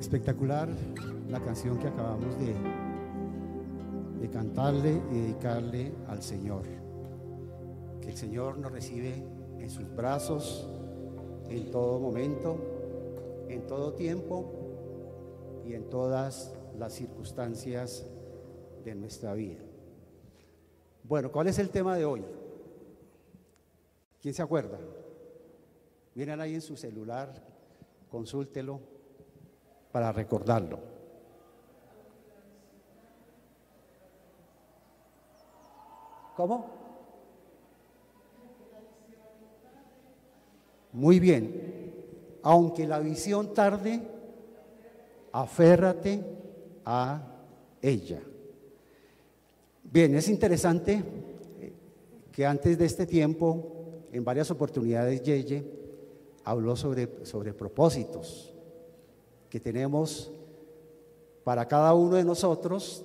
Espectacular la canción que acabamos de, de cantarle y dedicarle al Señor. Que el Señor nos recibe en sus brazos en todo momento, en todo tiempo y en todas las circunstancias de nuestra vida. Bueno, ¿cuál es el tema de hoy? ¿Quién se acuerda? Miren ahí en su celular, consúltelo para recordarlo. ¿Cómo? Muy bien. Aunque la visión tarde, aférrate a ella. Bien, es interesante que antes de este tiempo, en varias oportunidades, Yeye habló sobre, sobre propósitos que tenemos para cada uno de nosotros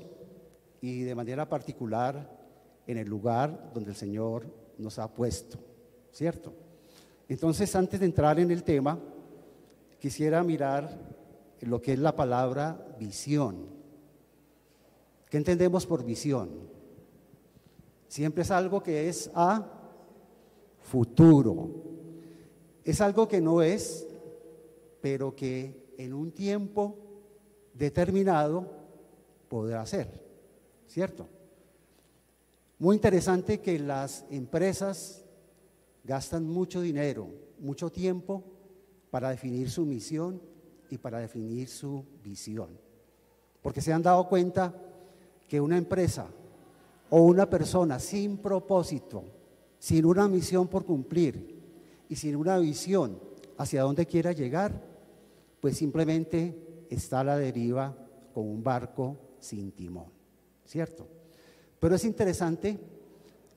y de manera particular en el lugar donde el Señor nos ha puesto, ¿cierto? Entonces, antes de entrar en el tema, quisiera mirar lo que es la palabra visión. ¿Qué entendemos por visión? Siempre es algo que es a futuro. Es algo que no es, pero que en un tiempo determinado podrá ser, ¿cierto? Muy interesante que las empresas gastan mucho dinero, mucho tiempo para definir su misión y para definir su visión. Porque se han dado cuenta que una empresa o una persona sin propósito, sin una misión por cumplir y sin una visión hacia dónde quiera llegar, pues simplemente está a la deriva con un barco sin timón, ¿cierto? Pero es interesante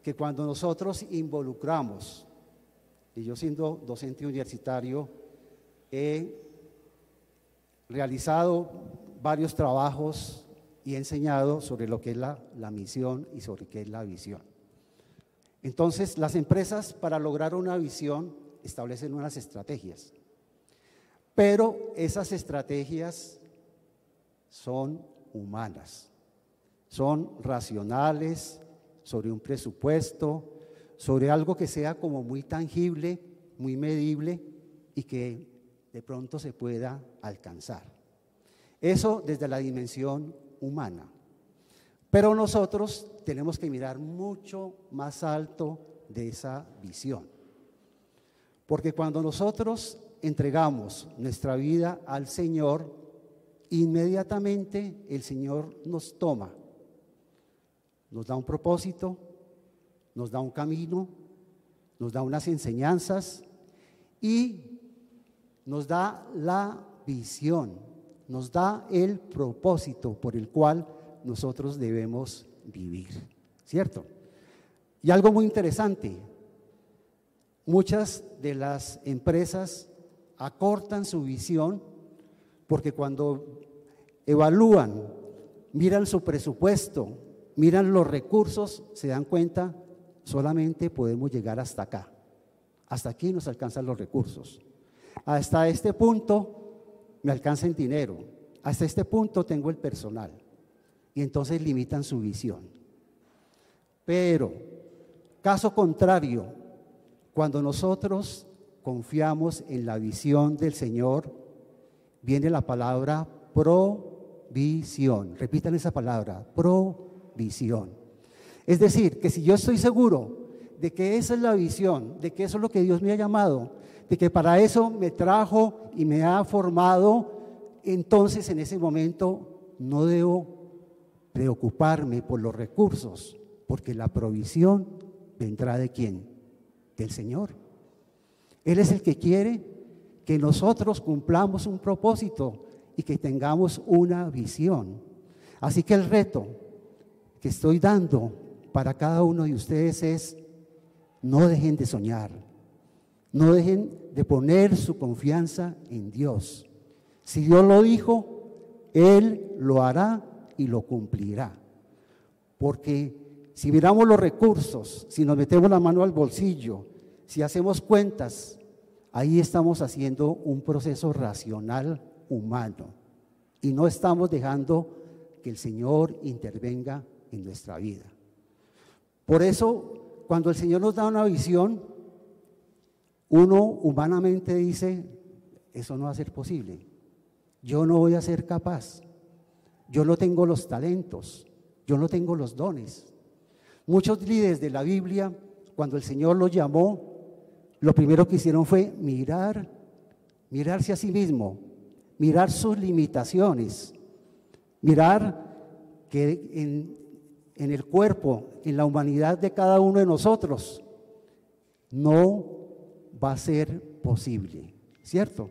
que cuando nosotros involucramos y yo siendo docente universitario he realizado varios trabajos y he enseñado sobre lo que es la, la, misión y sobre qué es la visión. Entonces, las empresas para lograr una visión establecen unas estrategias, pero esas estrategias son humanas, son racionales, sobre un presupuesto, sobre algo que sea como muy tangible, muy medible y que de pronto se pueda alcanzar. Eso desde la dimensión humana. Pero nosotros tenemos que mirar mucho más alto de esa visión. Porque cuando nosotros entregamos nuestra vida al Señor, inmediatamente el Señor nos toma, nos da un propósito, nos da un camino, nos da unas enseñanzas y nos da la visión, nos da el propósito por el cual nosotros debemos vivir, ¿cierto? Y algo muy interesante, muchas de las empresas acortan su visión porque cuando evalúan, miran su presupuesto, miran los recursos, se dan cuenta solamente podemos llegar hasta acá. Hasta aquí nos alcanzan los recursos. Hasta este punto me alcanza el dinero. Hasta este punto tengo el personal. Y entonces limitan su visión. Pero, caso contrario, cuando nosotros confiamos en la visión del Señor, viene la palabra provisión. Repitan esa palabra, provisión. Es decir, que si yo estoy seguro de que esa es la visión, de que eso es lo que Dios me ha llamado, de que para eso me trajo y me ha formado, entonces en ese momento no debo preocuparme por los recursos, porque la provisión vendrá de quién? Del Señor. Él es el que quiere que nosotros cumplamos un propósito y que tengamos una visión. Así que el reto que estoy dando para cada uno de ustedes es, no dejen de soñar, no dejen de poner su confianza en Dios. Si Dios lo dijo, Él lo hará y lo cumplirá. Porque si miramos los recursos, si nos metemos la mano al bolsillo, si hacemos cuentas, ahí estamos haciendo un proceso racional humano. y no estamos dejando que el Señor intervenga en nuestra vida. Por eso, cuando el Señor nos da una visión, uno humanamente dice, eso no va a ser posible. Yo no voy a ser capaz. Yo no tengo los talentos. Yo no tengo los dones. Muchos líderes de la Biblia, cuando el Señor los llamó, lo primero que hicieron fue mirar, mirarse a sí mismo, mirar sus limitaciones, mirar que en, en el cuerpo, en la humanidad de cada uno de nosotros, no va a ser posible, ¿cierto?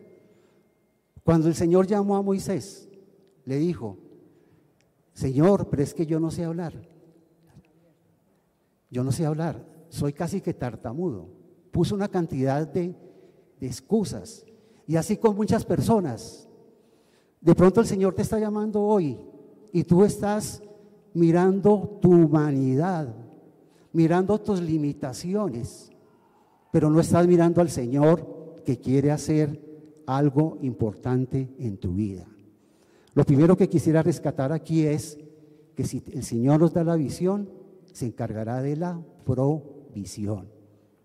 Cuando el Señor llamó a Moisés, le dijo, Señor, pero es que yo no sé hablar. Yo no sé hablar, soy casi que tartamudo. Puso una cantidad de, excusas. Y así con muchas personas. De pronto el Señor te está llamando hoy y tú estás mirando tu humanidad, mirando tus limitaciones, pero no estás mirando al Señor que quiere hacer algo importante en tu vida. Lo primero que quisiera rescatar aquí es que si el Señor nos da la visión, se encargará de la provisión.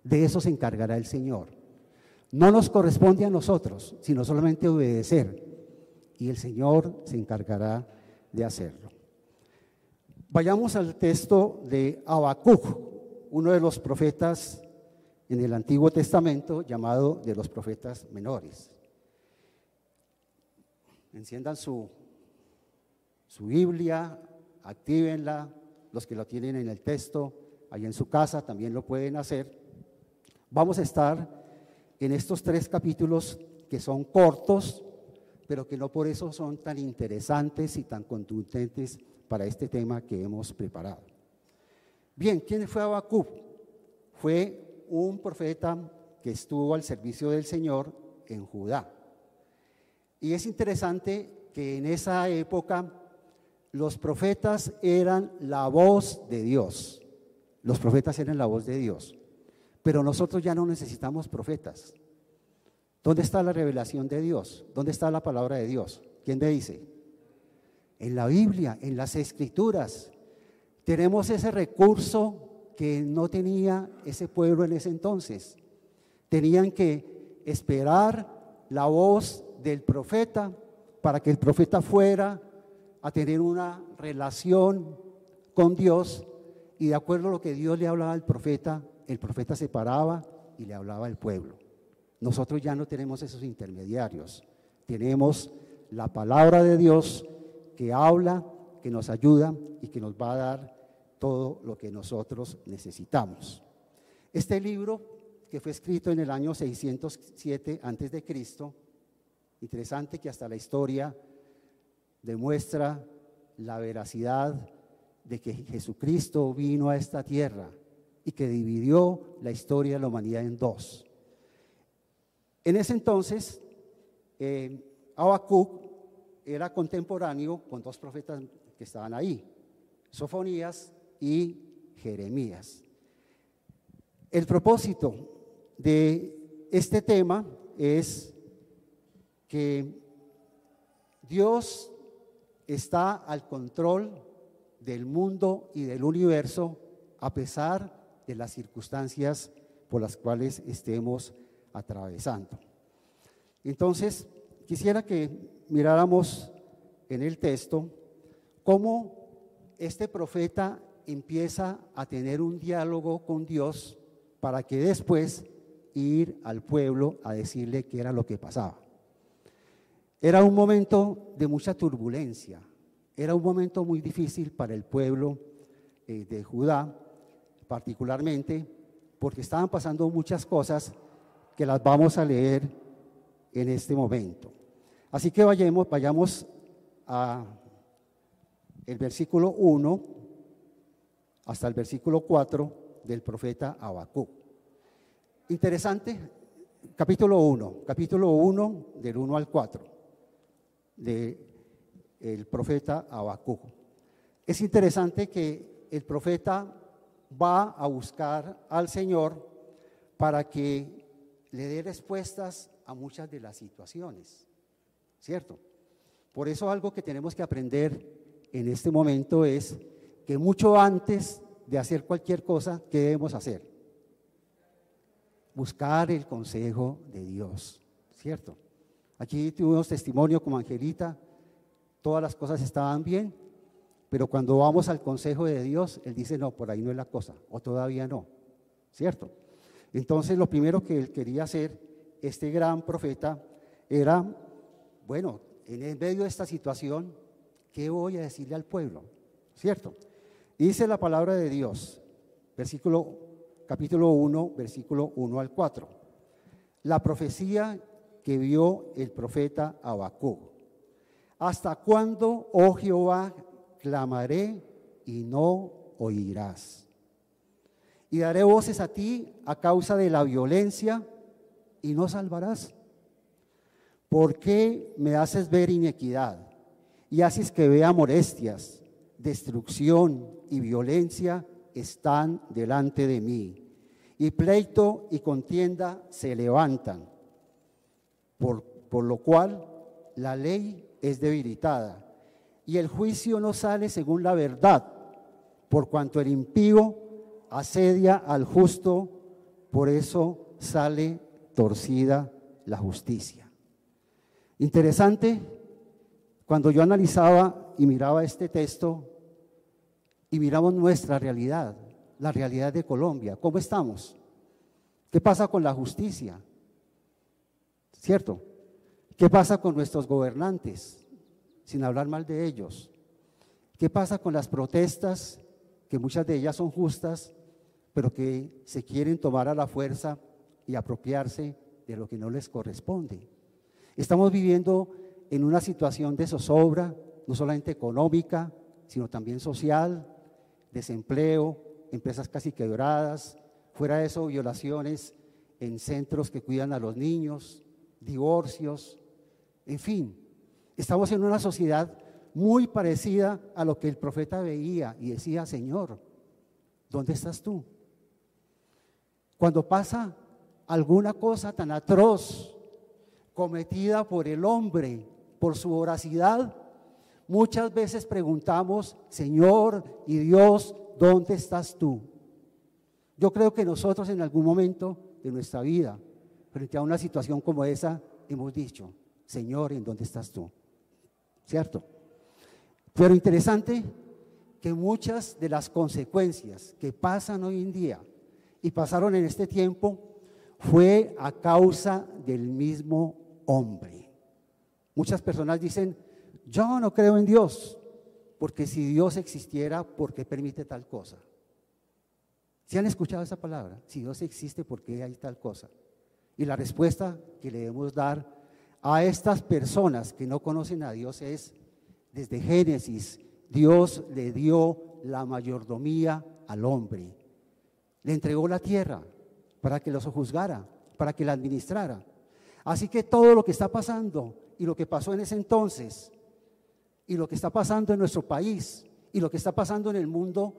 De eso se encargará el Señor. No nos corresponde a nosotros, sino solamente obedecer. Y el Señor se encargará de hacerlo. Vayamos al texto de Habacuc, uno de los profetas en el Antiguo Testamento llamado de los profetas menores. Enciendan su, su Biblia, actívenla, los que lo tienen en el texto, ahí en su casa también lo pueden hacer. Vamos a estar en estos tres capítulos que son cortos, pero que no por eso son tan interesantes y tan contundentes para este tema que hemos preparado. Bien, ¿quién fue Habacuc? Fue un profeta que estuvo al servicio del Señor en Judá. Y es interesante que en esa época los profetas eran la voz de Dios. Los profetas eran la voz de Dios. Pero nosotros ya no necesitamos profetas. ¿Dónde está la revelación de Dios? ¿Dónde está la palabra de Dios? ¿Quién me dice? en la Biblia, en las escrituras. Tenemos ese recurso que no tenía ese pueblo en ese entonces. Tenían que esperar la voz del profeta para que el profeta fuera a tener una relación con Dios y de acuerdo a lo que Dios le hablaba al profeta, el profeta se paraba y le hablaba al pueblo. Nosotros ya no tenemos esos intermediarios. Tenemos la palabra de Dios que habla, que nos ayuda y que nos va a dar todo lo que nosotros necesitamos. Este libro, que fue escrito en el año 607 antes de Cristo, interesante que hasta la historia demuestra la veracidad de que Jesucristo vino a esta tierra y que dividió la historia de la humanidad en dos. En ese entonces, eh, era contemporáneo con dos profetas que estaban ahí, Sofonías y Jeremías. El propósito de este tema es que Dios está al control del mundo y del universo a pesar de las circunstancias por las cuales estemos atravesando. Entonces, quisiera que miráramos en el texto cómo este profeta empieza a tener un diálogo con Dios para que después ir al pueblo a decirle qué era lo que pasaba. Era un momento de mucha turbulencia, era un momento muy difícil para el pueblo eh, de Judá, particularmente porque estaban pasando muchas cosas que las vamos a leer en este momento. Así que vayamos, vayamos a el versículo 1 hasta el versículo 4 del profeta Habacuc. Interesante, capítulo 1, capítulo 1 del 1 al 4 del profeta Habacuc. Es interesante que el profeta va a buscar al Señor para que le dé respuestas a muchas de las situaciones. ¿cierto? Por eso algo que tenemos que aprender en este momento es que mucho antes de hacer cualquier cosa, ¿qué debemos hacer? Buscar el consejo de Dios, ¿cierto? Aquí tuvimos testimonio como Angelita, todas las cosas estaban bien, pero cuando vamos al consejo de Dios, Él dice, no, por ahí no es la cosa, o todavía no, ¿cierto? Entonces lo primero que Él quería hacer, este gran profeta, era, bueno, en medio de esta situación, ¿qué voy a decirle al pueblo? ¿Cierto? Dice la palabra de Dios, versículo, capítulo 1, versículo 1 al 4. La profecía que vio el profeta Habacuc. ¿Hasta cuándo, oh Jehová, clamaré y no oirás? Y daré voces a ti a causa de la violencia y no salvarás. ¿Por qué me haces ver inequidad y haces que vea molestias, destrucción y violencia están delante de mí? Y pleito y contienda se levantan, por, por lo cual la ley es debilitada y el juicio no sale según la verdad, por cuanto el impío asedia al justo, por eso sale torcida la justicia. Interesante, cuando yo analizaba y miraba este texto y miramos nuestra realidad, la realidad de Colombia, ¿cómo estamos? ¿Qué pasa con la justicia? ¿Cierto? ¿Qué pasa con nuestros gobernantes? Sin hablar mal de ellos. ¿Qué pasa con las protestas, que muchas de ellas son justas, pero que se quieren tomar a la fuerza y apropiarse de lo que no les corresponde? Estamos viviendo en una situación de zozobra, no solamente económica, sino también social, desempleo, empresas casi quebradas, fuera de eso violaciones en centros que cuidan a los niños, divorcios, en fin, estamos en una sociedad muy parecida a lo que el profeta veía y decía, Señor, ¿dónde estás tú? Cuando pasa alguna cosa tan atroz cometida por el hombre, por su voracidad, muchas veces preguntamos, Señor y Dios, ¿dónde estás tú? Yo creo que nosotros en algún momento de nuestra vida, frente a una situación como esa, hemos dicho, Señor, ¿en dónde estás tú? ¿Cierto? Pero interesante que muchas de las consecuencias que pasan hoy en día y pasaron en este tiempo fue a causa del mismo hombre. Muchas personas dicen, yo no creo en Dios, porque si Dios existiera, ¿por qué permite tal cosa? ¿Se han escuchado esa palabra? Si Dios existe, ¿por qué hay tal cosa? Y la respuesta que le debemos dar a estas personas que no conocen a Dios es, desde Génesis, Dios le dio la mayordomía al hombre. Le entregó la tierra para que los juzgara, para que la administrara. Así que todo lo que está pasando y lo que pasó en ese entonces y lo que está pasando en nuestro país y lo que está pasando en el mundo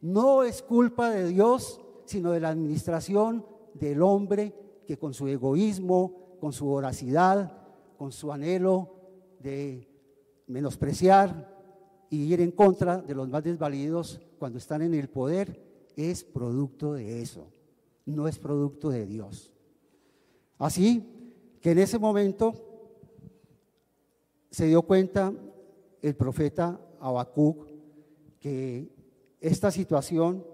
no es culpa de Dios, sino de la administración del hombre que con su egoísmo, con su voracidad, con su anhelo de menospreciar y ir en contra de los más desvalidos cuando están en el poder, es producto de eso, no es producto de Dios. Así, que en ese momento se dio cuenta el profeta Habacuc que esta situación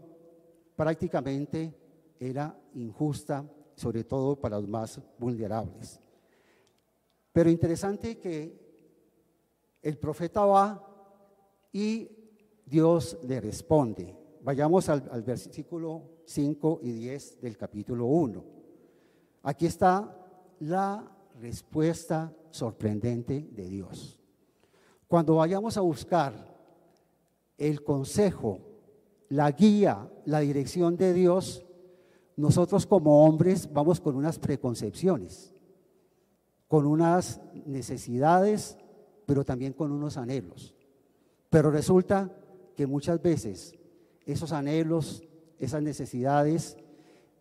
prácticamente era injusta, sobre todo para los más vulnerables. Pero interesante que el profeta va y Dios le responde. Vayamos al, versículo 5 y 10 del capítulo 1. Aquí está la respuesta sorprendente de Dios. Cuando vayamos a buscar el consejo, la guía, la dirección de Dios, nosotros como hombres vamos con unas preconcepciones, con unas necesidades, pero también con unos anhelos. Pero resulta que muchas veces esos anhelos, esas necesidades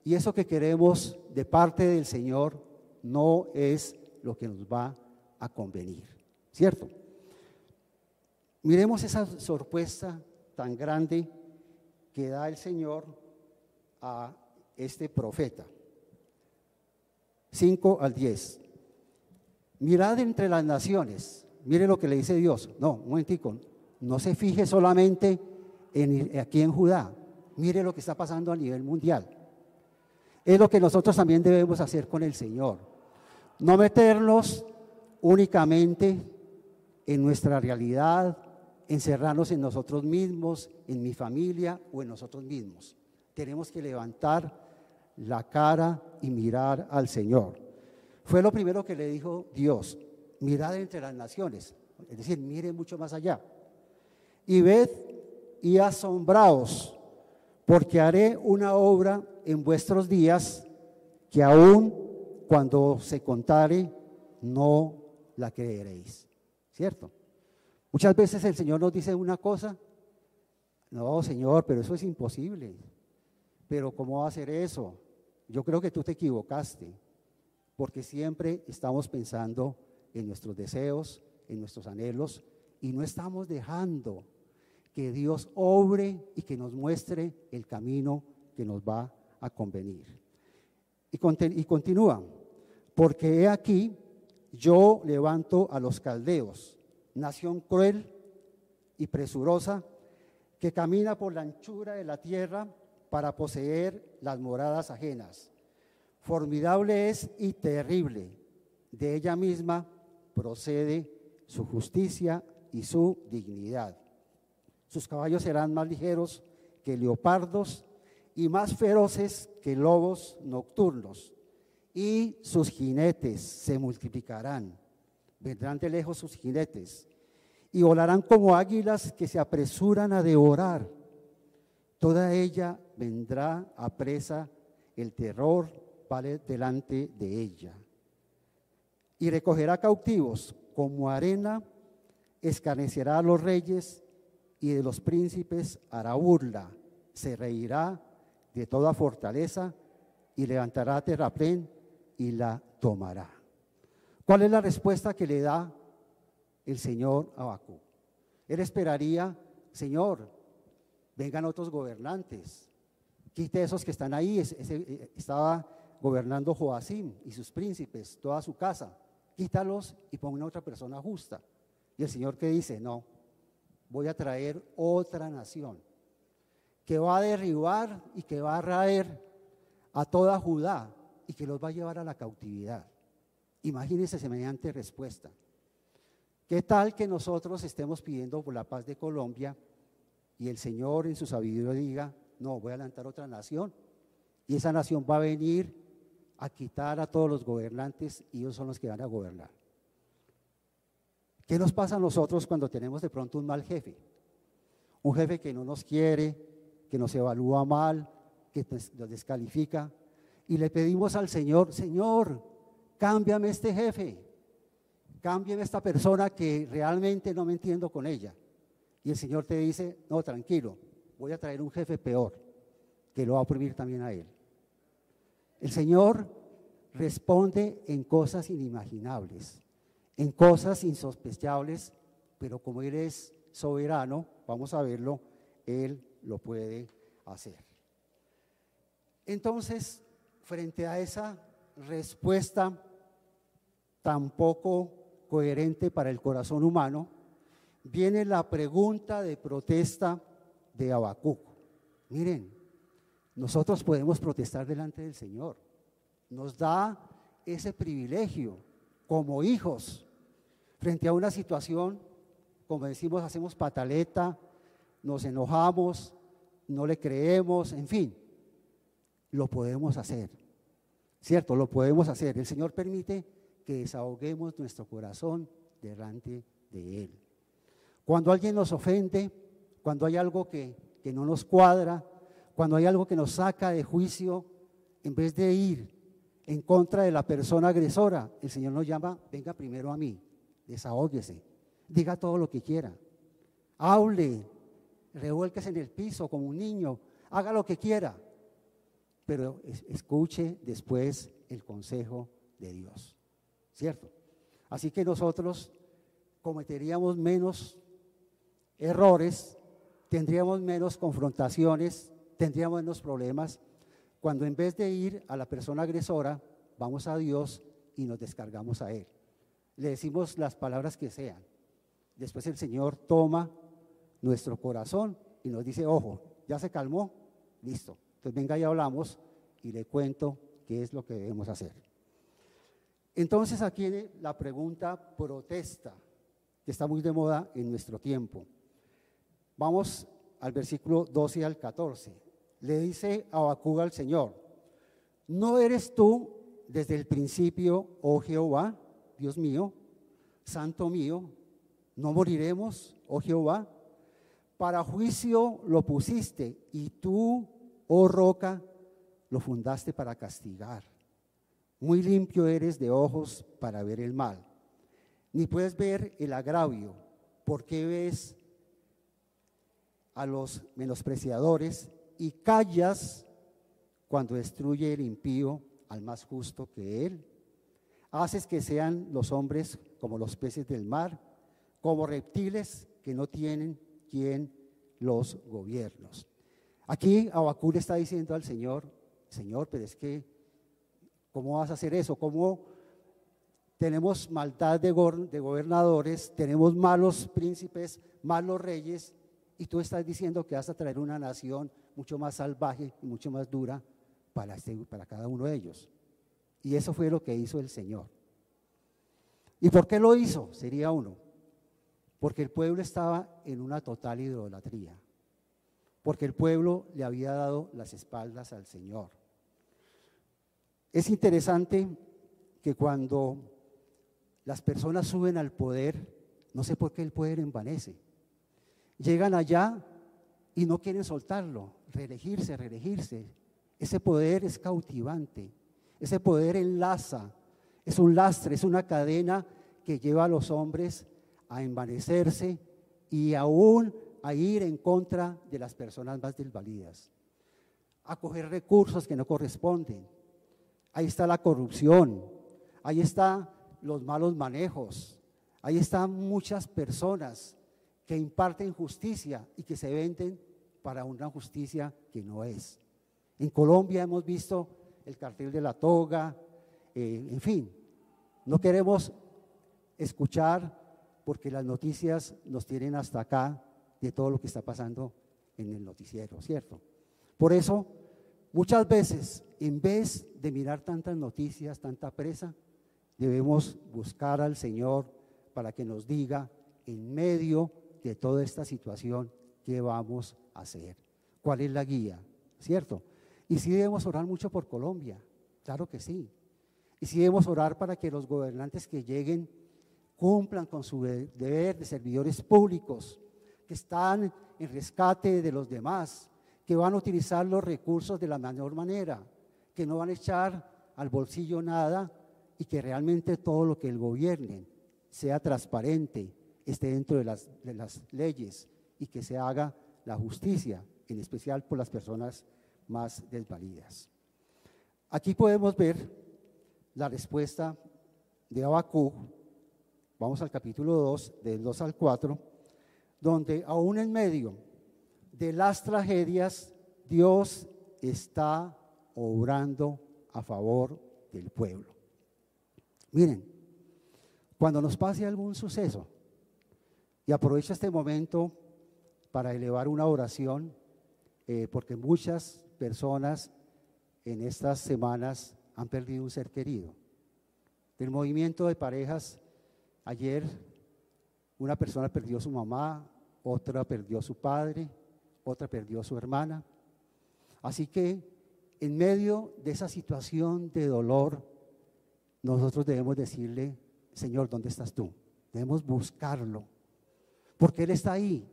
y eso que queremos de parte del Señor no es lo que nos va a convenir, ¿cierto? Miremos esa sorpresa tan grande que da el Señor a este profeta. 5 al 10. Mirad entre las naciones. Mire lo que le dice Dios. No, un momentico. No se fije solamente en, aquí en Judá. Mire lo que está pasando a nivel mundial. Es lo que nosotros también debemos hacer con el Señor. No meternos únicamente en nuestra realidad, encerrarnos en nosotros mismos, en mi familia o en nosotros mismos. Tenemos que levantar la cara y mirar al Señor. Fue lo primero que le dijo Dios, mirad entre las naciones, es decir, mire mucho más allá. Y ved y asombraos, porque haré una obra en vuestros días que aún cuando se contare no la creeréis. ¿Cierto? Muchas veces el Señor nos dice una cosa, no, Señor, pero eso es imposible. Pero ¿cómo va a hacer eso? Yo creo que tú te equivocaste, porque siempre estamos pensando en nuestros deseos, en nuestros anhelos, y no estamos dejando que Dios obre y que nos muestre el camino que nos va a convenir. Y, continúa, porque he aquí, yo levanto a los caldeos, nación cruel y presurosa, que camina por la anchura de la tierra para poseer las moradas ajenas. Formidable es y terrible. De ella misma procede su justicia y su dignidad. Sus caballos serán más ligeros que leopardos y más feroces que lobos nocturnos. Y sus jinetes se multiplicarán. Vendrán de lejos sus jinetes y volarán como águilas que se apresuran a devorar. Toda ella vendrá a presa, el terror delante de ella. Y recogerá cautivos como arena, escarnecerá a los reyes y de los príncipes hará burla. Se reirá de toda fortaleza y levantará terraplén y la tomará. ¿Cuál es la respuesta que le da el Señor a Él esperaría, Señor, vengan otros gobernantes, quite esos que están ahí. Eh, estaba gobernando Joacim y sus príncipes, toda su casa, quítalos y ponga otra persona justa. Y el Señor que dice, no, voy a traer otra nación que va a derribar y que va a raer a toda Judá y que los va a llevar a la cautividad. Imagínense semejante respuesta. ¿Qué tal que nosotros estemos pidiendo por la paz de Colombia y el Señor en su sabiduría diga, no, voy a adelantar otra nación y esa nación va a venir a quitar a todos los gobernantes y ellos son los que van a gobernar? ¿Qué nos pasa a nosotros cuando tenemos de pronto un mal jefe? Un jefe que no nos quiere, que nos evalúa mal, que nos descalifica. Y le pedimos al Señor, Señor, cámbiame este jefe cambien esta persona que realmente no me entiendo con ella. Y el Señor te dice, no, tranquilo, voy a traer un jefe peor, que lo va a oprimir también a él. El Señor responde en cosas inimaginables, en cosas insospechables, pero como Él es soberano, vamos a verlo, Él lo puede hacer. Entonces, frente a esa respuesta tampoco coherente para el corazón humano, viene la pregunta de protesta de Habacuc. Miren, nosotros podemos protestar delante del Señor. Nos da ese privilegio como hijos frente a una situación, como decimos, hacemos pataleta, nos enojamos, no le creemos, en fin, lo podemos hacer. ¿Cierto? Lo podemos hacer. El Señor permite que desahoguemos nuestro corazón delante de Él. Cuando alguien nos ofende, cuando hay algo que, que no nos cuadra, cuando hay algo que nos saca de juicio, en vez de ir en contra de la persona agresora, el Señor nos llama, venga primero a mí, desahóguese, diga todo lo que quiera, hable, revuélquese en el piso como un niño, haga lo que quiera, pero escuche después el consejo de Dios. ¿cierto? Así que nosotros cometeríamos menos errores, tendríamos menos confrontaciones, tendríamos menos problemas, cuando en vez de ir a la persona agresora, vamos a Dios y nos descargamos a Él. Le decimos las palabras que sean. Después el Señor toma nuestro corazón y nos dice, ojo, ya se calmó, listo. Entonces venga y hablamos y le cuento qué es lo que debemos hacer. Entonces aquí viene la pregunta protesta, que está muy de moda en nuestro tiempo. Vamos al versículo 12 al 14. Le dice Abacú al Señor, ¿no eres tú desde el principio, oh Jehová, Dios mío, santo mío, no moriremos, oh Jehová? Para juicio lo pusiste y tú, oh roca, lo fundaste para castigar. Muy limpio eres de ojos para ver el mal. Ni puedes ver el agravio. porque ves a los menospreciadores y callas cuando destruye el impío al más justo que él? Haces que sean los hombres como los peces del mar, como reptiles que no tienen quien los gobiernos. Aquí Abacú está diciendo al Señor, Señor, pero es que, ¿cómo vas a hacer eso? ¿Cómo tenemos maldad de, de gobernadores, tenemos malos príncipes, malos reyes, y tú estás diciendo que vas a traer una nación mucho más salvaje y mucho más dura para, este, para cada uno de ellos. Y eso fue lo que hizo el Señor. ¿Y por qué lo hizo? Sería uno porque el pueblo estaba en una total idolatría, porque el pueblo le había dado las espaldas al Señor. Es interesante que cuando las personas suben al poder, no sé por qué el poder envanece, llegan allá y no quieren soltarlo, reelegirse, reelegirse. Ese poder es cautivante, ese poder enlaza, es un lastre, es una cadena que lleva a los hombres a envanecerse y aún a ir en contra de las personas más desvalidas, a coger recursos que no corresponden. Ahí está la corrupción, ahí están los malos manejos, ahí están muchas personas que imparten justicia y que se venden para una justicia que no es. En Colombia hemos visto el cartel de la toga, eh, en fin, no queremos escuchar porque las noticias nos tienen hasta acá de todo lo que está pasando en el noticiero, ¿cierto? Por eso, muchas veces, en vez de mirar tantas noticias, tanta presa, debemos buscar al Señor para que nos diga, en medio de toda esta situación, qué vamos a hacer, cuál es la guía, ¿cierto? Y si debemos orar mucho por Colombia, claro que sí. Y si debemos orar para que los gobernantes que lleguen cumplan con su deber de servidores públicos, que están en rescate de los demás, que van a utilizar los recursos de la mejor manera, que no van a echar al bolsillo nada y que realmente todo lo que el gobiernen sea transparente, esté dentro de las, leyes y que se haga la justicia, en especial por las personas más desvalidas. Aquí podemos ver la respuesta de Abacú Vamos al capítulo 2, del 2 al 4, donde aún en medio de las tragedias, Dios está obrando a favor del pueblo. Miren, cuando nos pase algún suceso, y aprovecho este momento para elevar una oración, eh, porque muchas personas en estas semanas han perdido un ser querido. Del movimiento de parejas Ayer una persona perdió a su mamá, otra perdió a su padre, otra perdió a su hermana. Así que en medio de esa situación de dolor, nosotros debemos decirle, Señor, ¿dónde estás tú? Debemos buscarlo, porque Él está ahí.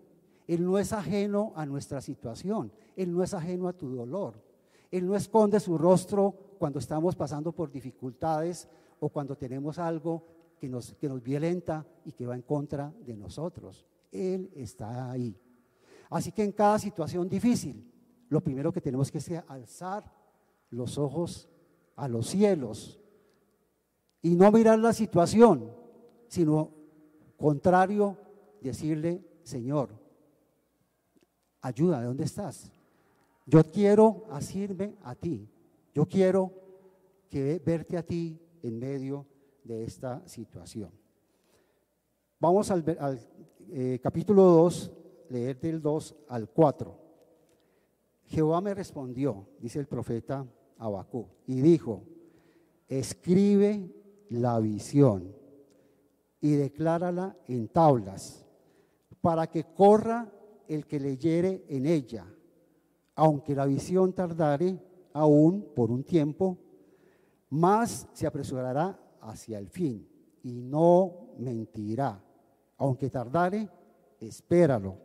Él no es ajeno a nuestra situación, Él no es ajeno a tu dolor. Él no esconde su rostro cuando estamos pasando por dificultades o cuando tenemos algo que nos, que nos violenta y que va en contra de nosotros. Él está ahí. Así que en cada situación difícil, lo primero que tenemos que hacer es alzar los ojos a los cielos y no mirar la situación, sino contrario, decirle, Señor, ayuda, ¿de dónde estás? Yo quiero asirme a ti. Yo quiero que verte a ti en medio de esta situación. Vamos al, eh, capítulo 2, leer del 2 al 4. Jehová me respondió, dice el profeta Abacú, y dijo, escribe la visión y declárala en tablas, para que corra el que leyere en ella, aunque la visión tardare aún por un tiempo, más se apresurará hacia el fin y no mentirá. Aunque tardare, espéralo,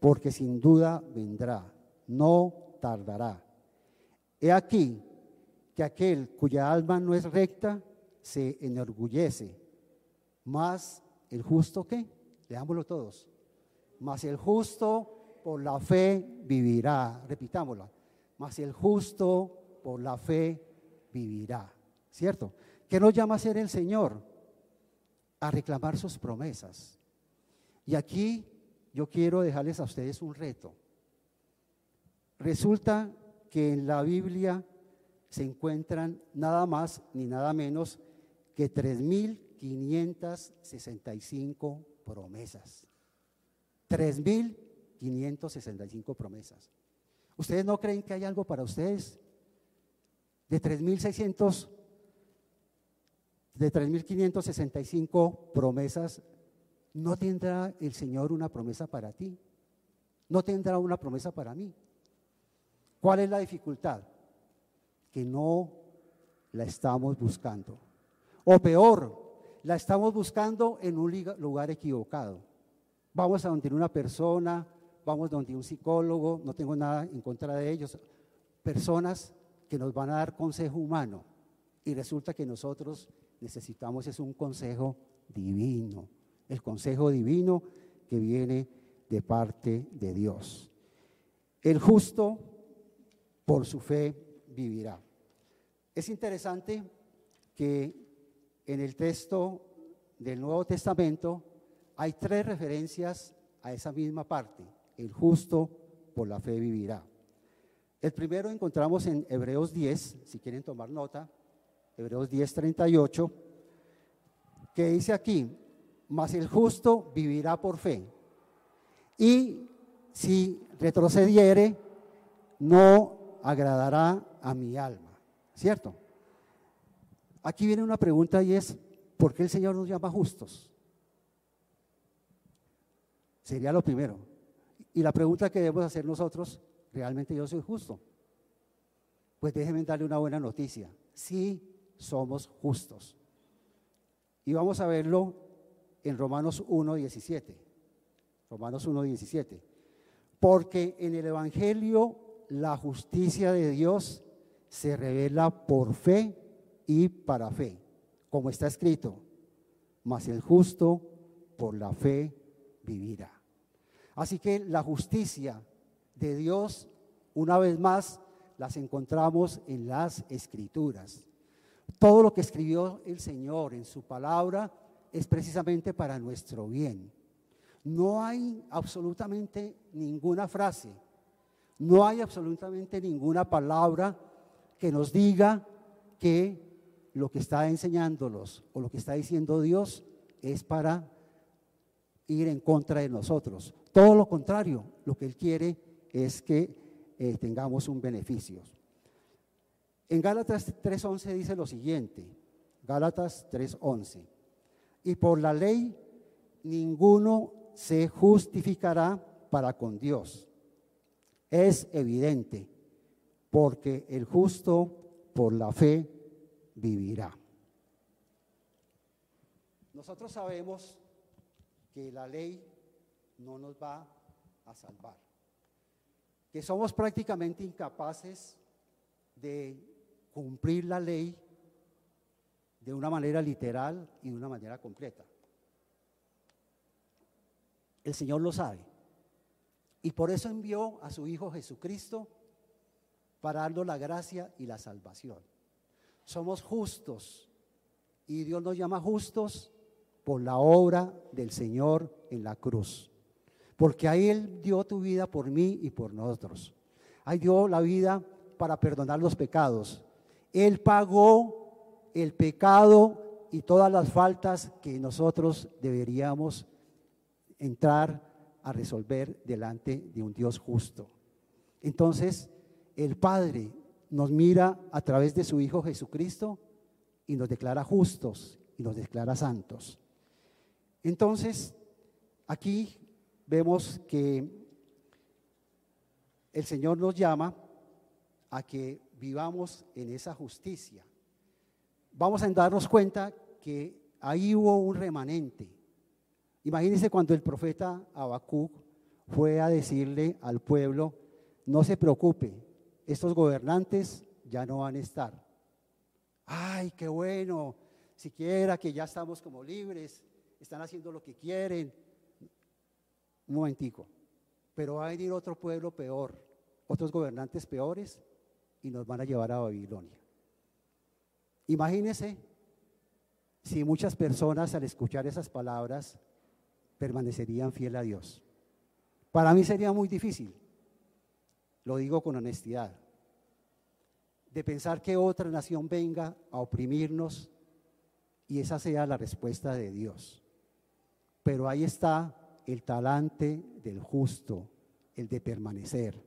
porque sin duda vendrá, no tardará. He aquí que aquel cuya alma no es recta se enorgullece, más el justo qué? Leámoslo todos. Más el justo por la fe vivirá. Repitámoslo. Más el justo por la fe vivirá. ¿Cierto? ¿Qué nos llama a ser el Señor? A reclamar sus promesas. Y aquí yo quiero dejarles a ustedes un reto. Resulta que en la Biblia se encuentran nada más ni nada menos que 3.565 promesas. 3.565 promesas. ¿Ustedes no creen que hay algo para ustedes? De 3.600, de 3.565 promesas, ¿no tendrá el Señor una promesa para ti? ¿No tendrá una promesa para mí? ¿Cuál es la dificultad? Que no la estamos buscando. O peor, la estamos buscando en un lugar equivocado. Vamos a donde una persona, vamos donde un psicólogo, no tengo nada en contra de ellos, personas que nos van a dar consejo humano y resulta que nosotros necesitamos es un consejo divino, el consejo divino que viene de parte de Dios. El justo por su fe vivirá. Es interesante que en el texto del Nuevo Testamento hay tres referencias a esa misma parte. El justo por la fe vivirá. El primero encontramos en Hebreos 10, si quieren tomar nota, Hebreos 10, 38, que dice aquí, mas el justo vivirá por fe. Y si retrocediere, no agradará a mi alma. ¿Cierto? Aquí viene una pregunta y es, ¿por qué el Señor nos llama justos? Sería lo primero. Y la pregunta que debemos hacer nosotros, ¿realmente yo soy justo? Pues déjenme darle una buena noticia. Sí somos justos. Y vamos a verlo en Romanos 1, 17. Romanos 1, 17. Porque en el Evangelio la justicia de Dios se revela por fe y para fe, como está escrito, mas el justo por la fe vivirá. Así que la justicia de Dios, una vez más, las encontramos en las escrituras. Todo lo que escribió el Señor en su palabra es precisamente para nuestro bien. No hay absolutamente ninguna frase, no hay absolutamente ninguna palabra que nos diga que lo que está enseñándolos o lo que está diciendo Dios es para ir en contra de nosotros. Todo lo contrario, lo que Él quiere es que eh, tengamos un beneficio. En Gálatas 3.11 dice lo siguiente, Gálatas 3.11, y por la ley ninguno se justificará para con Dios. Es evidente, porque el justo por la fe vivirá. Nosotros sabemos que la ley no nos va a salvar, que somos prácticamente incapaces de cumplir la ley de una manera literal y de una manera completa. El Señor lo sabe. Y por eso envió a su Hijo Jesucristo para darnos la gracia y la salvación somos justos y Dios nos llama justos por la obra del Señor en la cruz. Porque ahí Él dio tu vida por mí y por nosotros. Ahí dio la vida para perdonar los pecados. Él pagó el pecado y todas las faltas que nosotros deberíamos entrar a resolver delante de un Dios justo. Entonces, el Padre nos mira a través de su Hijo Jesucristo y nos declara justos y nos declara santos. Entonces, aquí vemos que el Señor nos llama a que vivamos en esa justicia. Vamos a darnos cuenta que ahí hubo un remanente. Imagínense cuando el profeta Habacuc fue a decirle al pueblo, no se preocupe, estos gobernantes ya no van a estar. Ay, qué bueno, siquiera que ya estamos como libres, están haciendo lo que quieren. Un momentico, pero va a venir otro pueblo peor, otros gobernantes peores y nos van a llevar a Babilonia. Imagínense si muchas personas al escuchar esas palabras permanecerían fiel a Dios. Para mí sería muy difícil, lo digo con honestidad, de pensar que otra nación venga a oprimirnos y esa sea la respuesta de Dios. Pero ahí está el talante del justo, el de permanecer.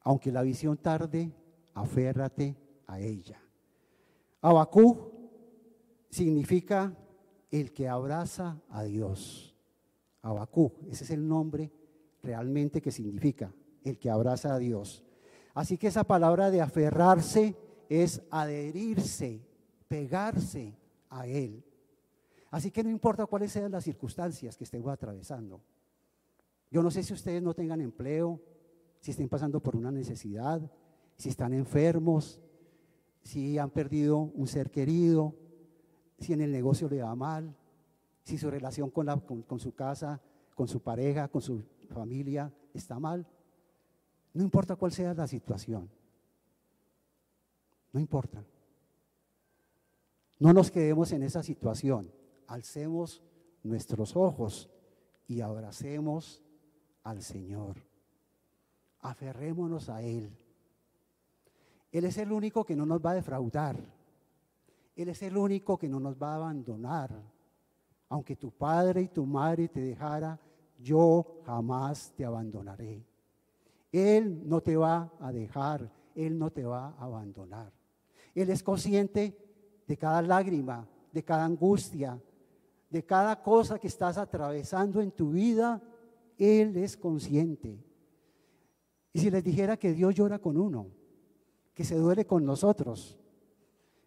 Aunque la visión tarde, aférrate a ella. Abacú significa el que abraza a Dios. Abacú, ese es el nombre realmente que significa el que abraza a Dios. Así que esa palabra de aferrarse es adherirse, pegarse a Él. Así que no importa cuáles sean las circunstancias que estemos atravesando. Yo no sé si ustedes no tengan empleo, si estén pasando por una necesidad, si están enfermos, si han perdido un ser querido, si en el negocio le va mal, si su relación con, la, con, su casa, con su pareja, con su familia está mal. No importa cuál sea la situación. No importa. No nos quedemos en esa situación. Alcemos nuestros ojos y abracemos al Señor. Aferrémonos a Él. Él es el único que no nos va a defraudar. Él es el único que no nos va a abandonar. Aunque tu padre y tu madre te dejara, yo jamás te abandonaré. Él no te va a dejar, Él no te va a abandonar. Él es consciente de cada lágrima, de cada angustia, de cada cosa que estás atravesando en tu vida. Él es consciente. Y si les dijera que Dios llora con uno, que se duele con nosotros,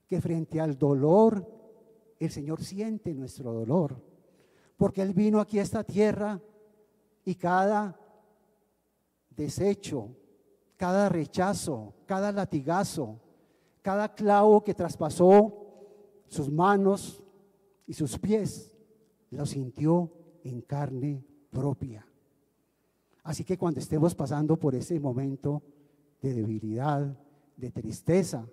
que frente al dolor el Señor siente nuestro dolor, porque Él vino aquí a esta tierra y cada desecho, cada rechazo, cada latigazo, cada clavo que traspasó sus manos y sus pies, lo sintió en carne propia. Así que cuando estemos pasando por ese momento de debilidad, de tristeza,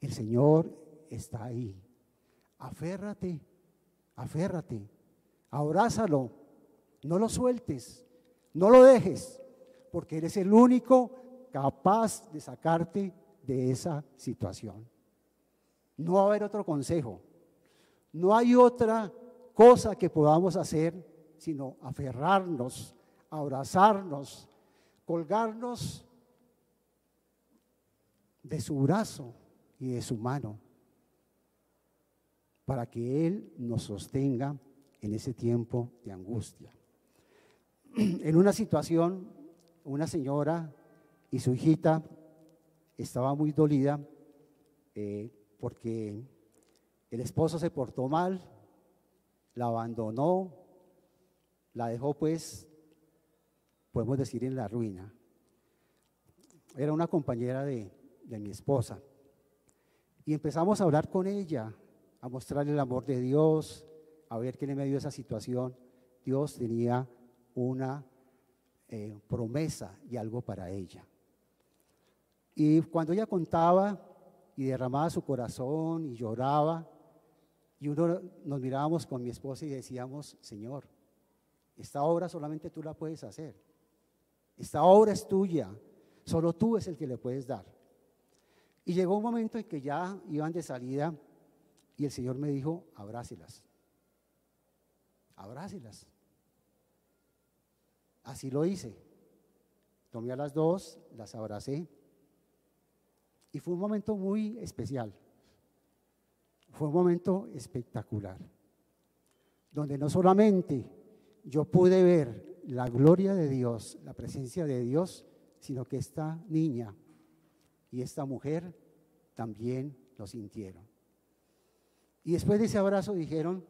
el Señor está ahí. Aférrate, aférrate, abrázalo, no lo sueltes, no lo dejes, porque eres el único capaz de sacarte de esa situación. No va a haber otro consejo, no hay otra cosa que podamos hacer sino aferrarnos, abrazarnos, colgarnos de su brazo y de su mano, para que Él nos sostenga en ese tiempo de angustia. En una situación, una señora y su hijita estaba muy dolida eh, porque el esposo se portó mal, la abandonó, la dejó pues, podemos decir, en la ruina. Era una compañera de, de mi esposa. Y empezamos a hablar con ella, a mostrarle el amor de Dios, a ver que en medio esa situación Dios tenía una eh, promesa y algo para ella. Y cuando ella contaba y derramaba su corazón y lloraba, y uno nos mirábamos con mi esposa y decíamos, Señor, Esta obra solamente tú la puedes hacer. Esta obra es tuya. Solo tú es el que le puedes dar. Y llegó un momento en que ya iban de salida y el Señor me dijo, abrácelas. Abrácelas. Así lo hice. Tomé a las dos, las abracé. Y fue un momento muy especial. Fue un momento espectacular. Donde no solamente yo pude ver la gloria de Dios, la presencia de Dios, sino que esta niña y esta mujer también lo sintieron. Y después de ese abrazo dijeron,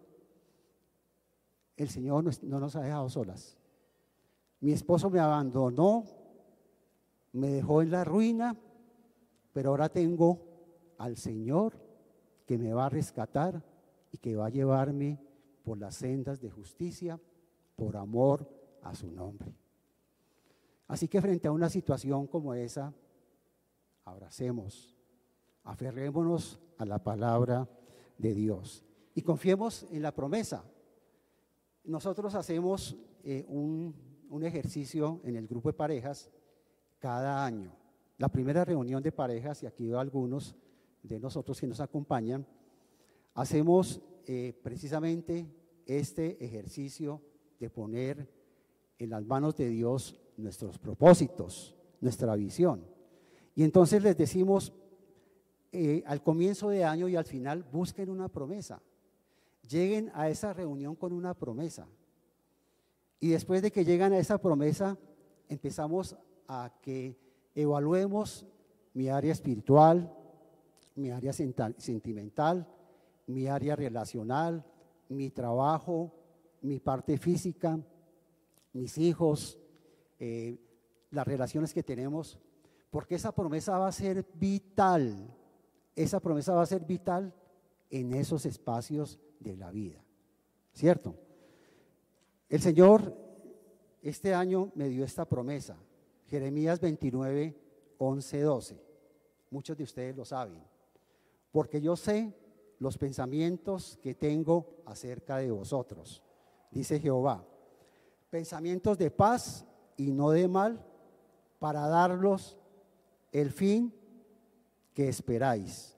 el Señor no nos ha dejado solas. Mi esposo me abandonó, me dejó en la ruina, pero ahora tengo al Señor que me va a rescatar y que va a llevarme por las sendas de justicia por amor a su nombre. Así que frente a una situación como esa, abracemos, aferrémonos a la palabra de Dios y confiemos en la promesa. Nosotros hacemos eh, un, un ejercicio en el grupo de parejas cada año. La primera reunión de parejas, y aquí veo algunos de nosotros que nos acompañan, hacemos eh, precisamente este ejercicio de poner en las manos de Dios nuestros propósitos, nuestra visión. Y entonces les decimos, eh, al comienzo de año y al final, busquen una promesa. Lleguen a esa reunión con una promesa. Y después de que llegan a esa promesa, empezamos a que evaluemos mi área espiritual, mi área sentimental, mi área relacional, mi trabajo, mi parte física, mis hijos, eh, las relaciones que tenemos, porque esa promesa va a ser vital, esa promesa va a ser vital en esos espacios de la vida, ¿cierto? El Señor este año me dio esta promesa, Jeremías 29, 11, 12. Muchos de ustedes lo saben, porque yo sé los pensamientos que tengo acerca de vosotros dice Jehová, pensamientos de paz y no de mal, para darlos el fin que esperáis.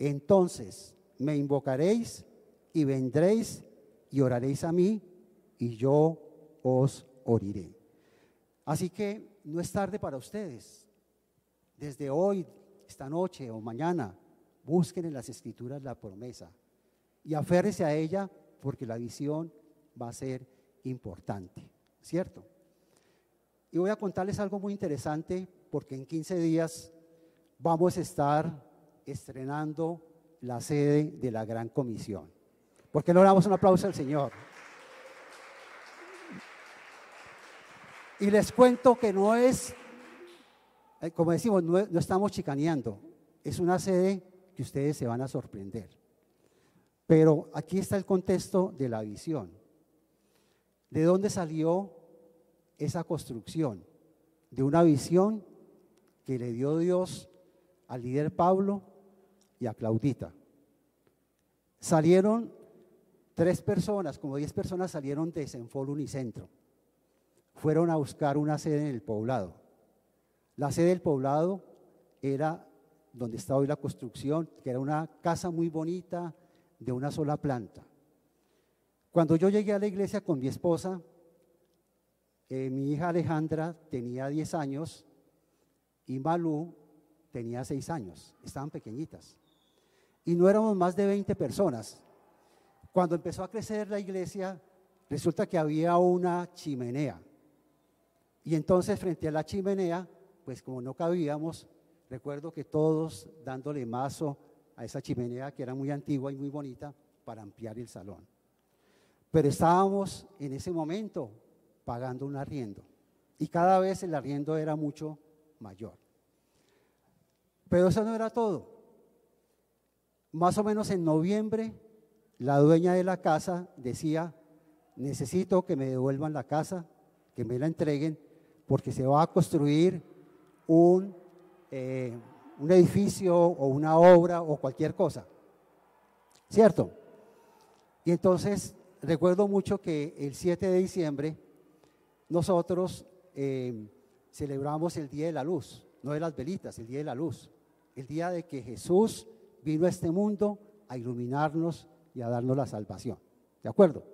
Entonces me invocaréis y vendréis y oraréis a mí y yo os oriré. Así que no es tarde para ustedes. Desde hoy, esta noche o mañana, busquen en las escrituras la promesa y aférrese a ella porque la visión va a ser importante, ¿cierto? Y voy a contarles algo muy interesante porque en 15 días vamos a estar estrenando la sede de la Gran Comisión. ¿Por qué no damos un aplauso al Señor? Y les cuento que no es, eh, como decimos, no, no estamos chicaneando, es una sede que ustedes se van a sorprender. Pero aquí está el contexto de la visión. ¿De dónde salió esa construcción? De una visión que le dio Dios al líder Pablo y a Claudita. Salieron tres personas, como diez personas salieron de Senfol Unicentro. Fueron a buscar una sede en el poblado. La sede del poblado era donde está hoy la construcción, que era una casa muy bonita de una sola planta. Cuando yo llegué a la iglesia con mi esposa, eh, mi hija Alejandra tenía 10 años y Malú tenía 6 años, estaban pequeñitas. Y no éramos más de 20 personas. Cuando empezó a crecer la iglesia, resulta que había una chimenea. Y entonces frente a la chimenea, pues como no cabíamos, recuerdo que todos dándole mazo a esa chimenea que era muy antigua y muy bonita para ampliar el salón. Pero estábamos en ese momento pagando un arriendo y cada vez el arriendo era mucho mayor. Pero eso no era todo. Más o menos en noviembre, la dueña de la casa decía, necesito que me devuelvan la casa, que me la entreguen, porque se va a construir un, eh, un edificio o una obra o cualquier cosa. ¿Cierto? Y entonces recuerdo mucho que el 7 de diciembre nosotros eh, celebramos el Día de la Luz, no de las velitas, el Día de la Luz, el día de que Jesús vino a este mundo a iluminarnos y a darnos la salvación. ¿De acuerdo?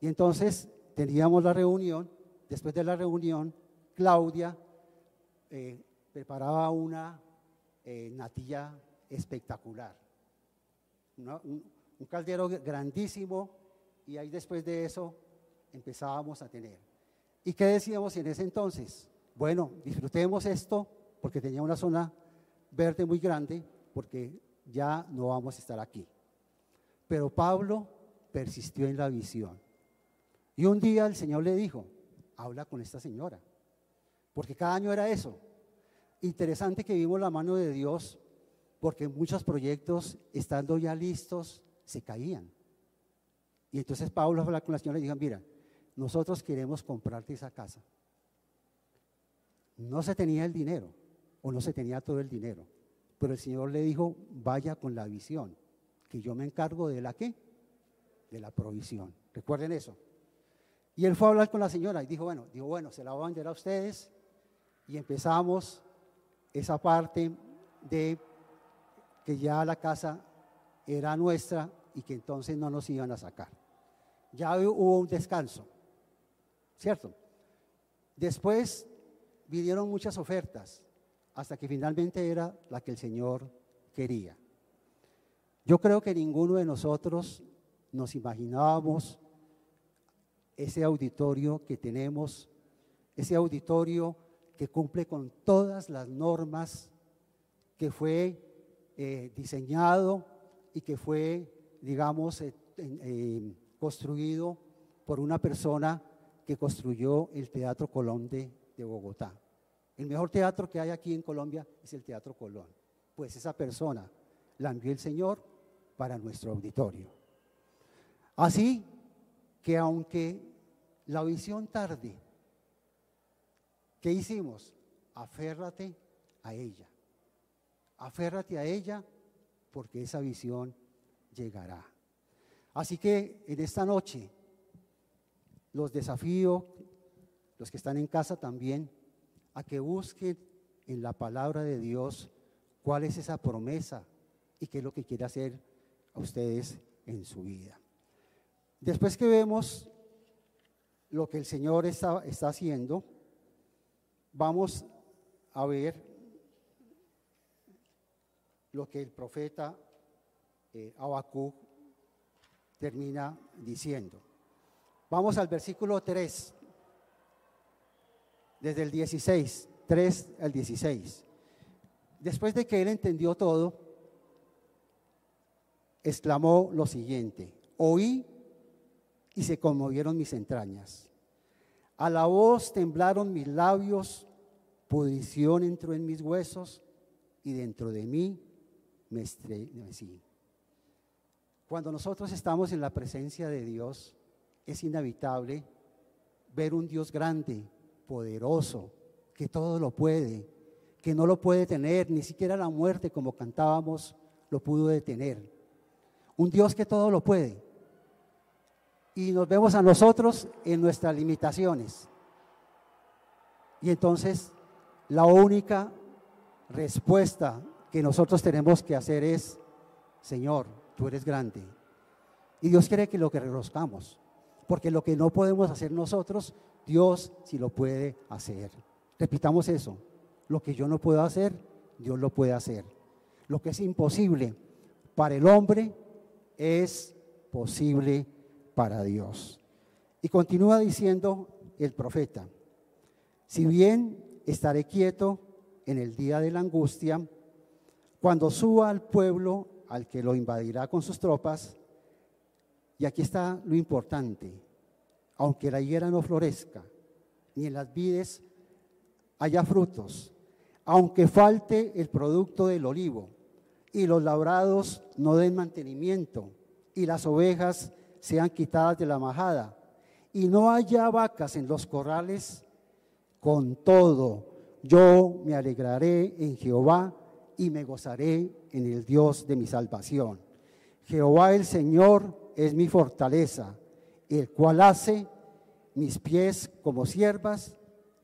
Y entonces teníamos la reunión, después de la reunión, Claudia eh, preparaba una eh, natilla espectacular, un, un caldero grandísimo y ahí después de eso empezábamos a tener. ¿Y qué decíamos en ese entonces? Bueno, disfrutemos esto porque tenía una zona verde muy grande, porque ya no vamos a estar aquí. Pero Pablo persistió en la visión. Y un día el Señor le dijo, habla con esta señora, porque cada año era eso. Interesante que vimos la mano de Dios, porque muchos proyectos, estando ya listos, se caían. Y entonces Pablo habla con la señora y dijo, mira, nosotros queremos comprarte esa casa. No se tenía el dinero, o no se tenía todo el dinero, pero el Señor le dijo, vaya con la visión, que yo me encargo de la qué? De la provisión. Recuerden eso. Y él fue a hablar con la señora y dijo, bueno, dijo, bueno, se la voy a vender a ustedes. Y empezamos esa parte de que ya la casa era nuestra y que entonces no nos iban a sacar. Ya hubo un descanso, ¿cierto? Después vinieron muchas ofertas hasta que finalmente era la que el Señor quería. Yo creo que ninguno de nosotros nos imaginábamos ese auditorio que tenemos, ese auditorio que cumple con todas las normas que fue eh, diseñado y que fue, digamos, eh, eh, construido por una persona que construyó el Teatro Colón de, de Bogotá. El mejor teatro que hay aquí en Colombia es el Teatro Colón. Pues esa persona la envió el Señor para nuestro auditorio. Así que aunque la visión tarde, ¿qué hicimos? Aférrate a ella. Aférrate a ella porque esa visión llegará. Así que en esta noche los desafío, los que están en casa también, a que busquen en la palabra de Dios cuál es esa promesa y qué es lo que quiere hacer a ustedes en su vida. Después que vemos lo que el Señor está, está haciendo, vamos a ver lo que el profeta eh, termina diciendo. Vamos al versículo 3 desde el 16, 3 al 16. Después de que él entendió todo, exclamó lo siguiente, oí y se conmovieron mis entrañas. A la voz temblaron mis labios, pudrición entró en mis huesos y dentro de mí me estremecí. Cuando nosotros estamos en la presencia de Dios, es inevitable ver un Dios grande, poderoso, que todo lo puede, que no lo puede tener, ni siquiera la muerte, como cantábamos, lo pudo detener. Un Dios que todo lo puede. Y nos vemos a nosotros en nuestras limitaciones. Y entonces la única respuesta que nosotros tenemos que hacer es, Señor, tú eres grande. Y Dios quiere que lo que reconozcamos. Porque lo que no podemos hacer nosotros, Dios sí lo puede hacer. Repitamos eso. Lo que yo no puedo hacer, Dios lo puede hacer. Lo que es imposible para el hombre es posible para Dios. Y continúa diciendo el profeta, si bien estaré quieto en el día de la angustia, cuando suba al pueblo al que lo invadirá con sus tropas, y aquí está lo importante. Aunque la higuera no florezca, ni en las vides haya frutos, aunque falte el producto del olivo, y los labrados no den mantenimiento, y las ovejas sean quitadas de la majada, y no haya vacas en los corrales, con todo yo me alegraré en Jehová y me gozaré en el Dios de mi salvación. Jehová el Señor es mi fortaleza el cual hace mis pies como siervas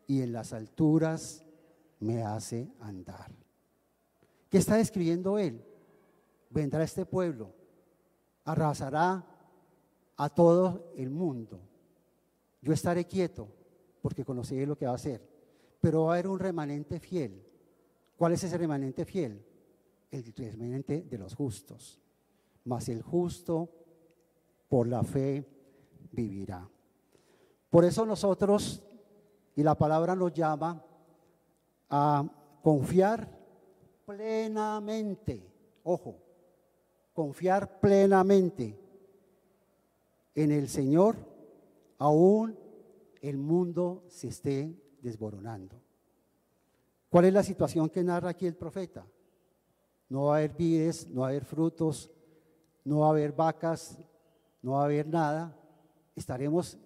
y en las alturas me hace andar. ¿Qué está describiendo él? Vendrá este pueblo, arrasará a todo el mundo. Yo estaré quieto porque conoceré lo que va a hacer, pero va a haber un remanente fiel. ¿Cuál es ese remanente fiel? El remanente de los justos. Mas el justo por la fe vivirá. Por eso nosotros, y la palabra nos llama a confiar plenamente, ojo, confiar plenamente en el Señor, aún el mundo se esté desboronando. ¿Cuál es la situación que narra aquí el profeta? No va a haber vides, no va a haber frutos, no va a haber vacas, no va a haber nada. Estaremos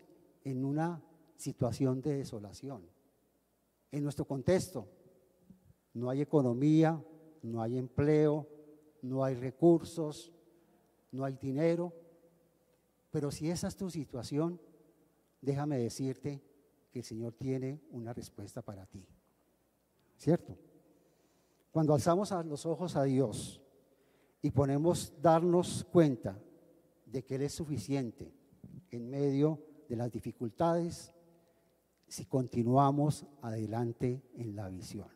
en una situación de desolación. En nuestro contexto, no hay economía, no hay empleo, no hay recursos, no hay dinero. Pero si esa es tu situación, déjame decirte que el Señor tiene una respuesta para ti. ¿Cierto? Cuando alzamos los ojos a Dios y ponemos darnos cuenta de que Él es suficiente en medio de las dificultades si continuamos adelante en la visión.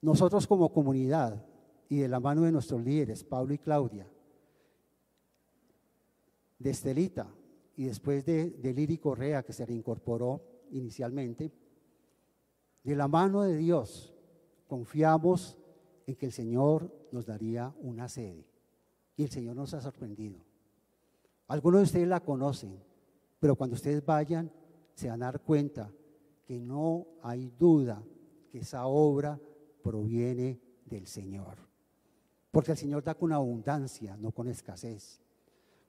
Nosotros como comunidad y de la mano de nuestros líderes, Pablo y Claudia, de Estelita y después de, de Liri Correa, que se reincorporó inicialmente, de la mano de Dios confiamos en que el Señor nos daría una sede. Y el Señor nos ha sorprendido. Algunos de ustedes la conocen, pero cuando ustedes vayan se van a dar cuenta que no hay duda que esa obra proviene del Señor. Porque el Señor da con abundancia, no con escasez.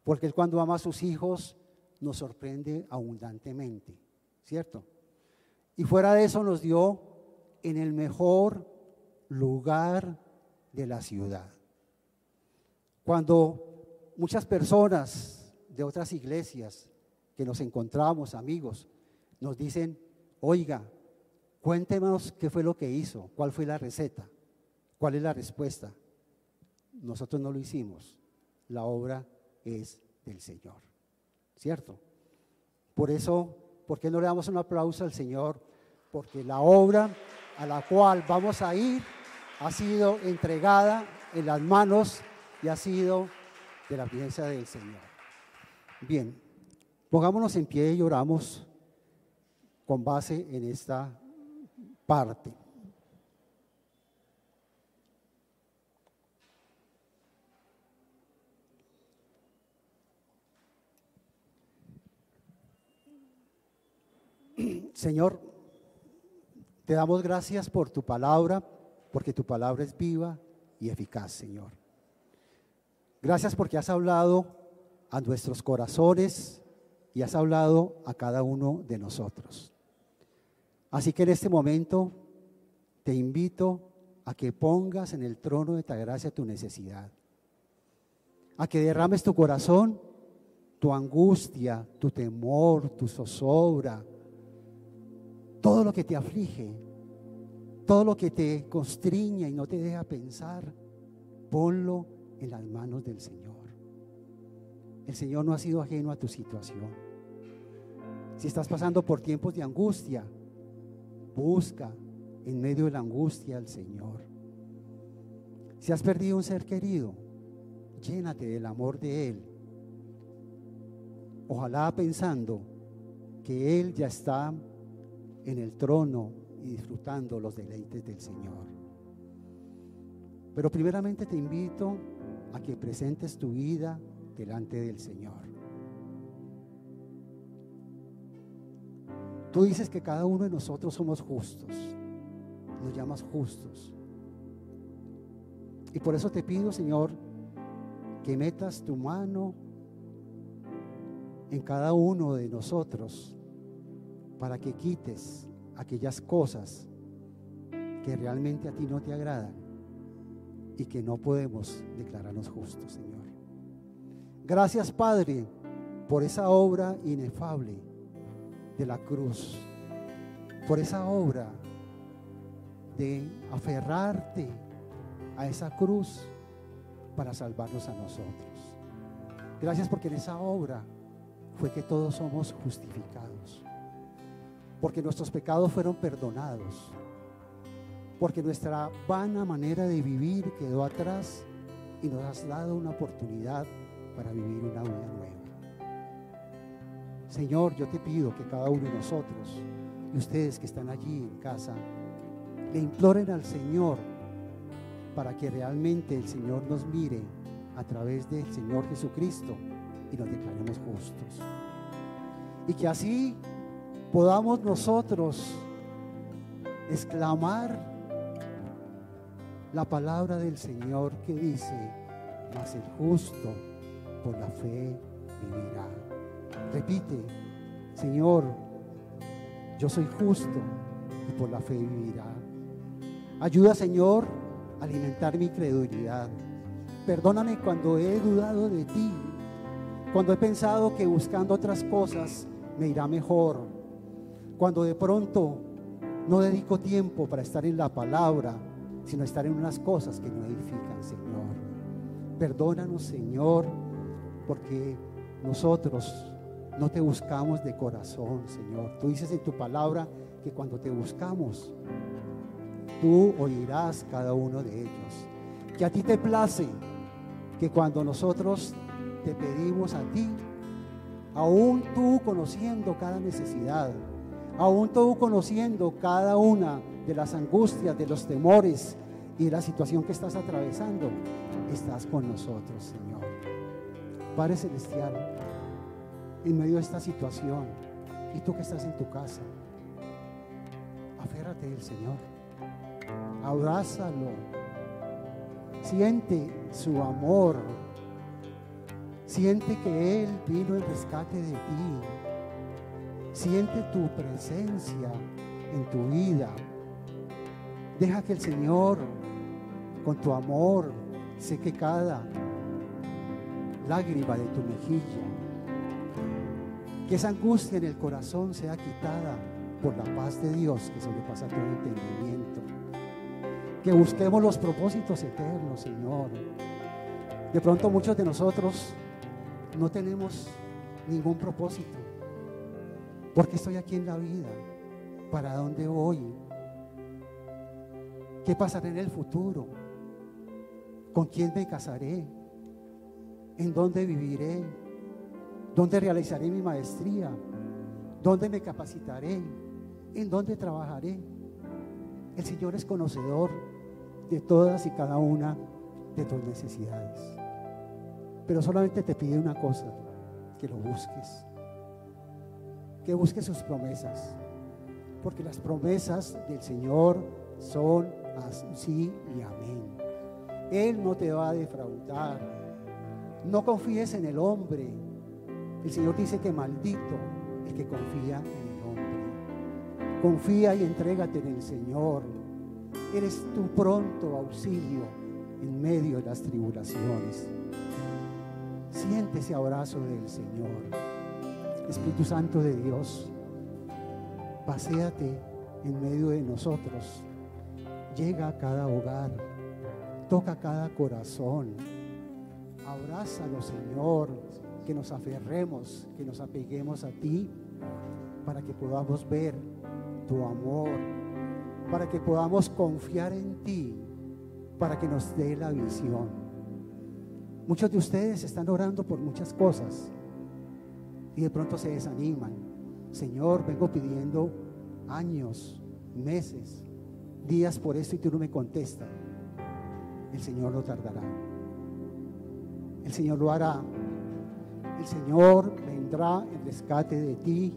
Porque Él cuando ama a sus hijos nos sorprende abundantemente, ¿cierto? Y fuera de eso nos dio en el mejor lugar de la ciudad. Cuando muchas personas de otras iglesias que nos encontramos, amigos, nos dicen, oiga, cuéntenos qué fue lo que hizo, cuál fue la receta, cuál es la respuesta. Nosotros no lo hicimos, la obra es del Señor, ¿cierto? Por eso, ¿por qué no le damos un aplauso al Señor? Porque la obra a la cual vamos a ir ha sido entregada en las manos y ha sido de la presencia del Señor. Bien, pongámonos en pie y oramos con base en esta parte. Señor, te damos gracias por tu palabra, porque tu palabra es viva y eficaz, Señor. Gracias porque has hablado a nuestros corazones y has hablado a cada uno de nosotros. Así que en este momento te invito a que pongas en el trono de tu gracia tu necesidad, a que derrames tu corazón, tu angustia, tu temor, tu zozobra, todo lo que te aflige, todo lo que te constriña y no te deja pensar, ponlo en las manos del Señor. El Señor no ha sido ajeno a tu situación. Si estás pasando por tiempos de angustia, busca en medio de la angustia al Señor. Si has perdido un ser querido, llénate del amor de Él. Ojalá pensando que Él ya está en el trono y disfrutando los deleites del Señor. Pero primeramente te invito a que presentes tu vida delante del Señor. Tú dices que cada uno de nosotros somos justos, nos llamas justos. Y por eso te pido, Señor, que metas tu mano en cada uno de nosotros para que quites aquellas cosas que realmente a ti no te agradan y que no podemos declararnos justos, Señor. Gracias, Padre, por esa obra inefable de la cruz, por esa obra de aferrarte a esa cruz para salvarnos a nosotros. Gracias porque en esa obra fue que todos somos justificados, porque nuestros pecados fueron perdonados, porque nuestra vana manera de vivir quedó atrás y nos has dado una oportunidad para vivir una vida nueva. Señor, yo te pido que cada uno de nosotros y ustedes que están allí en casa, le imploren al Señor para que realmente el Señor nos mire a través del Señor Jesucristo y nos declaremos justos. Y que así podamos nosotros exclamar la palabra del Señor que dice, mas el justo por la fe vivirá. Repite, Señor, yo soy justo y por la fe vivirá. Ayuda, Señor, a alimentar mi credulidad. Perdóname cuando he dudado de ti, cuando he pensado que buscando otras cosas me irá mejor, cuando de pronto no dedico tiempo para estar en la palabra, sino estar en unas cosas que no edifican, Señor. Perdónanos, Señor, porque nosotros no te buscamos de corazón, Señor. Tú dices en tu palabra que cuando te buscamos, tú oirás cada uno de ellos. Que a ti te place que cuando nosotros te pedimos a ti, aún tú conociendo cada necesidad, aún tú conociendo cada una de las angustias, de los temores y de la situación que estás atravesando, estás con nosotros, Señor. Padre Celestial, en medio de esta situación, y tú que estás en tu casa, aférrate del Señor, abrázalo, siente su amor, siente que Él vino en rescate de ti, siente tu presencia en tu vida. Deja que el Señor, con tu amor, seque cada lágrima de tu mejilla. Que esa angustia en el corazón sea quitada por la paz de Dios que sobrepasa todo entendimiento. Que busquemos los propósitos eternos, Señor. De pronto muchos de nosotros no tenemos ningún propósito. ¿Por qué estoy aquí en la vida? ¿Para dónde voy? ¿Qué pasará en el futuro? ¿Con quién me casaré? ¿En dónde viviré? ¿Dónde realizaré mi maestría? ¿Dónde me capacitaré? ¿En dónde trabajaré? El Señor es conocedor de todas y cada una de tus necesidades. Pero solamente te pide una cosa, que lo busques. Que busques sus promesas. Porque las promesas del Señor son así y amén. Él no te va a defraudar. No confíes en el hombre. El Señor dice que maldito el que confía en el hombre. Confía y entrégate en el Señor. Eres tu pronto auxilio en medio de las tribulaciones. Siente ese abrazo del Señor. Espíritu Santo de Dios, paséate en medio de nosotros. Llega a cada hogar, toca cada corazón. Abrázalo, Señor, que nos aferremos, que nos apeguemos a ti, para que podamos ver tu amor, para que podamos confiar en ti, para que nos dé la visión. Muchos de ustedes están orando por muchas cosas y de pronto se desaniman. Señor, vengo pidiendo años, meses, días por esto y tú no me contestas. El Señor no tardará. El Señor lo hará. El Señor vendrá en rescate de ti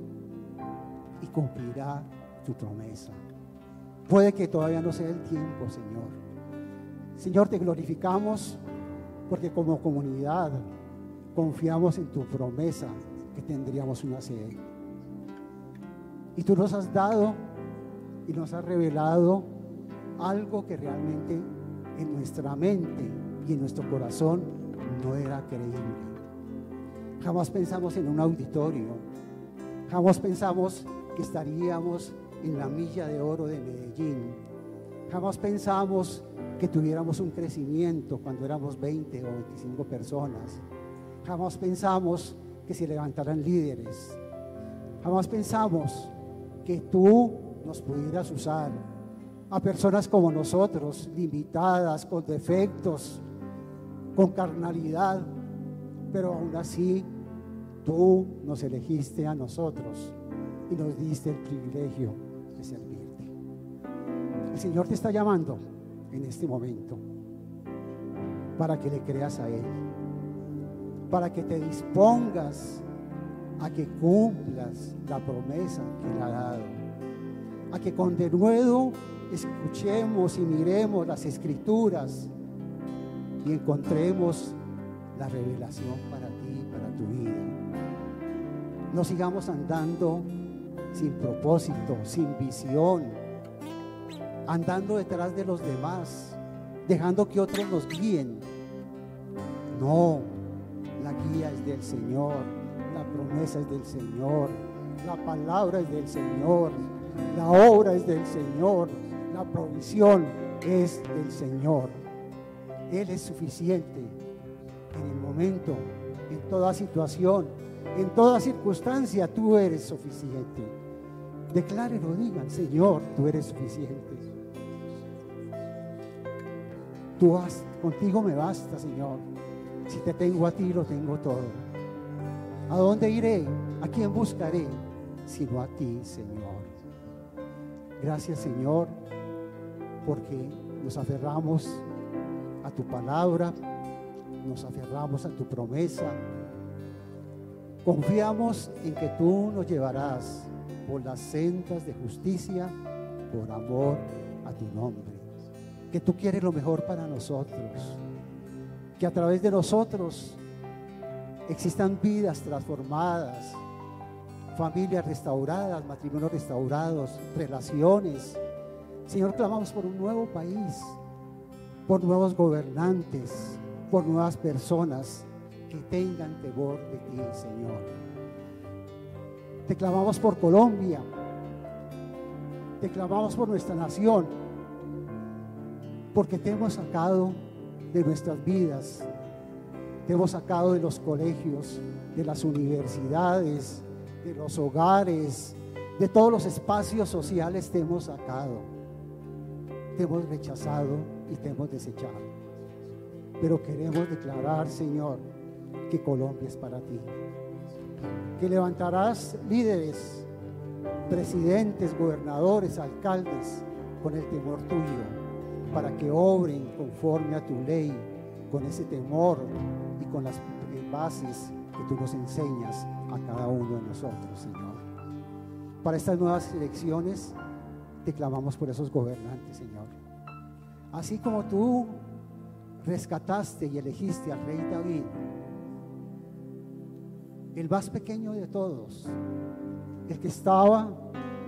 y cumplirá tu promesa. Puede que todavía no sea el tiempo, Señor. Señor, te glorificamos porque como comunidad confiamos en tu promesa que tendríamos una sede. Y tú nos has dado y nos has revelado algo que realmente en nuestra mente y en nuestro corazón no era creíble. Jamás pensamos en un auditorio. Jamás pensamos que estaríamos en la milla de oro de Medellín. Jamás pensamos que tuviéramos un crecimiento cuando éramos 20 o 25 personas. Jamás pensamos que se levantaran líderes. Jamás pensamos que tú nos pudieras usar a personas como nosotros, limitadas, con defectos, con carnalidad, pero aún así tú nos elegiste a nosotros y nos diste el privilegio de servirte. El Señor te está llamando en este momento para que le creas a Él, para que te dispongas a que cumplas la promesa que Él ha dado, a que con denuedo escuchemos y miremos las escrituras y encontremos la revelación para ti, para tu vida. No sigamos andando sin propósito, sin visión, andando detrás de los demás, dejando que otros nos guíen. No, la guía es del Señor, la promesa es del Señor, la palabra es del Señor, la obra es del Señor, la provisión es del Señor. Él es suficiente en el momento, en toda situación, en toda circunstancia, tú eres suficiente. Declárenlo, digan, Señor, tú eres suficiente. Tú has, contigo me basta, Señor. Si te tengo a ti, lo tengo todo. ¿A dónde iré? ¿A quién buscaré? Sino a ti, Señor. Gracias, Señor, porque nos aferramos a tu palabra, nos aferramos a tu promesa. Confiamos en que tú nos llevarás por las sendas de justicia, por amor a tu nombre. Que tú quieres lo mejor para nosotros. Que a través de nosotros existan vidas transformadas, familias restauradas, matrimonios restaurados, relaciones. Señor, clamamos por un nuevo país, por nuevos gobernantes, por nuevas personas que tengan temor de ti, Señor. Te clamamos por Colombia, te clamamos por nuestra nación, porque te hemos sacado de nuestras vidas, te hemos sacado de los colegios, de las universidades, de los hogares, de todos los espacios sociales te hemos sacado, te hemos rechazado y te hemos desechado. Pero queremos declarar, Señor, que Colombia es para ti. Que levantarás líderes, presidentes, gobernadores, alcaldes con el temor tuyo, para que obren conforme a tu ley, con ese temor y con las bases que tú nos enseñas a cada uno de nosotros, Señor. Para estas nuevas elecciones, te clamamos por esos gobernantes, Señor. Así como tú rescataste y elegiste al rey David, el más pequeño de todos, el que estaba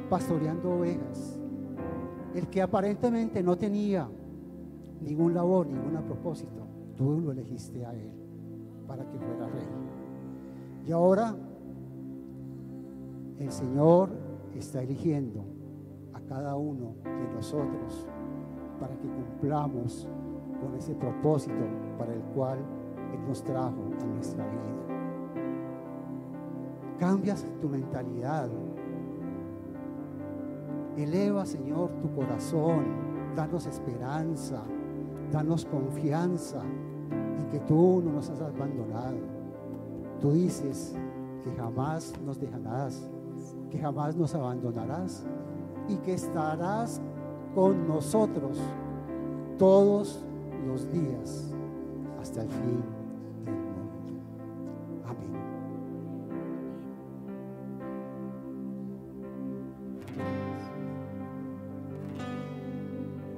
pastoreando ovejas, el que aparentemente no tenía ningún labor, ningún propósito, tú lo elegiste a él para que fuera rey. Y ahora el Señor está eligiendo a cada uno de nosotros para que cumplamos con ese propósito para el cual Él nos trajo a nuestra vida. Cambias tu mentalidad. Eleva, Señor, tu corazón. Danos esperanza. Danos confianza en que tú no nos has abandonado. Tú dices que jamás nos dejarás, que jamás nos abandonarás y que estarás con nosotros todos los días hasta el fin